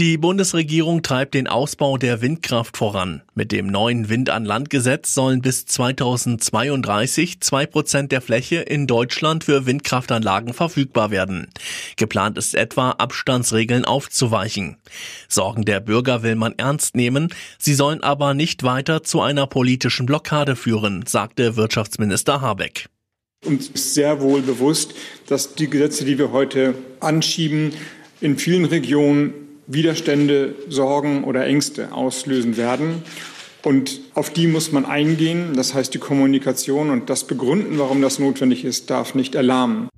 Die Bundesregierung treibt den Ausbau der Windkraft voran. Mit dem neuen Wind an Land Gesetz sollen bis 2032 zwei Prozent der Fläche in Deutschland für Windkraftanlagen verfügbar werden. Geplant ist etwa, Abstandsregeln aufzuweichen. Sorgen der Bürger will man ernst nehmen. Sie sollen aber nicht weiter zu einer politischen Blockade führen, sagte Wirtschaftsminister Habeck. Uns ist sehr wohl bewusst, dass die Gesetze, die wir heute anschieben, in vielen Regionen Widerstände, Sorgen oder Ängste auslösen werden. Und auf die muss man eingehen. Das heißt, die Kommunikation und das Begründen, warum das notwendig ist, darf nicht erlahmen.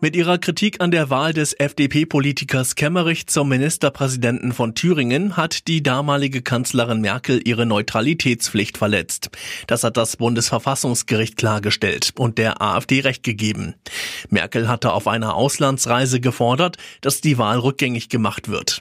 Mit ihrer Kritik an der Wahl des FDP-Politikers Kemmerich zum Ministerpräsidenten von Thüringen hat die damalige Kanzlerin Merkel ihre Neutralitätspflicht verletzt. Das hat das Bundesverfassungsgericht klargestellt und der AfD recht gegeben. Merkel hatte auf einer Auslandsreise gefordert, dass die Wahl rückgängig gemacht wird.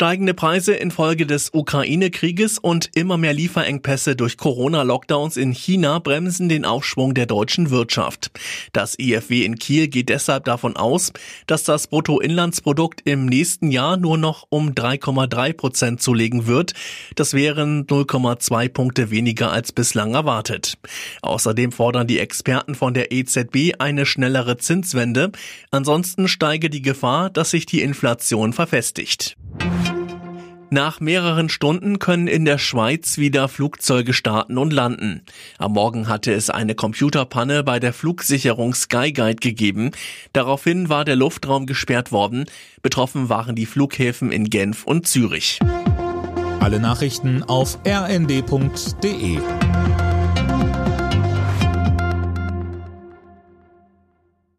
Steigende Preise infolge des Ukraine-Krieges und immer mehr Lieferengpässe durch Corona-Lockdowns in China bremsen den Aufschwung der deutschen Wirtschaft. Das IFW in Kiel geht deshalb davon aus, dass das Bruttoinlandsprodukt im nächsten Jahr nur noch um 3,3 Prozent zulegen wird. Das wären 0,2 Punkte weniger als bislang erwartet. Außerdem fordern die Experten von der EZB eine schnellere Zinswende. Ansonsten steige die Gefahr, dass sich die Inflation verfestigt. Nach mehreren Stunden können in der Schweiz wieder Flugzeuge starten und landen. Am Morgen hatte es eine Computerpanne bei der Flugsicherung Skyguide gegeben. Daraufhin war der Luftraum gesperrt worden. Betroffen waren die Flughäfen in Genf und Zürich. Alle Nachrichten auf rnd.de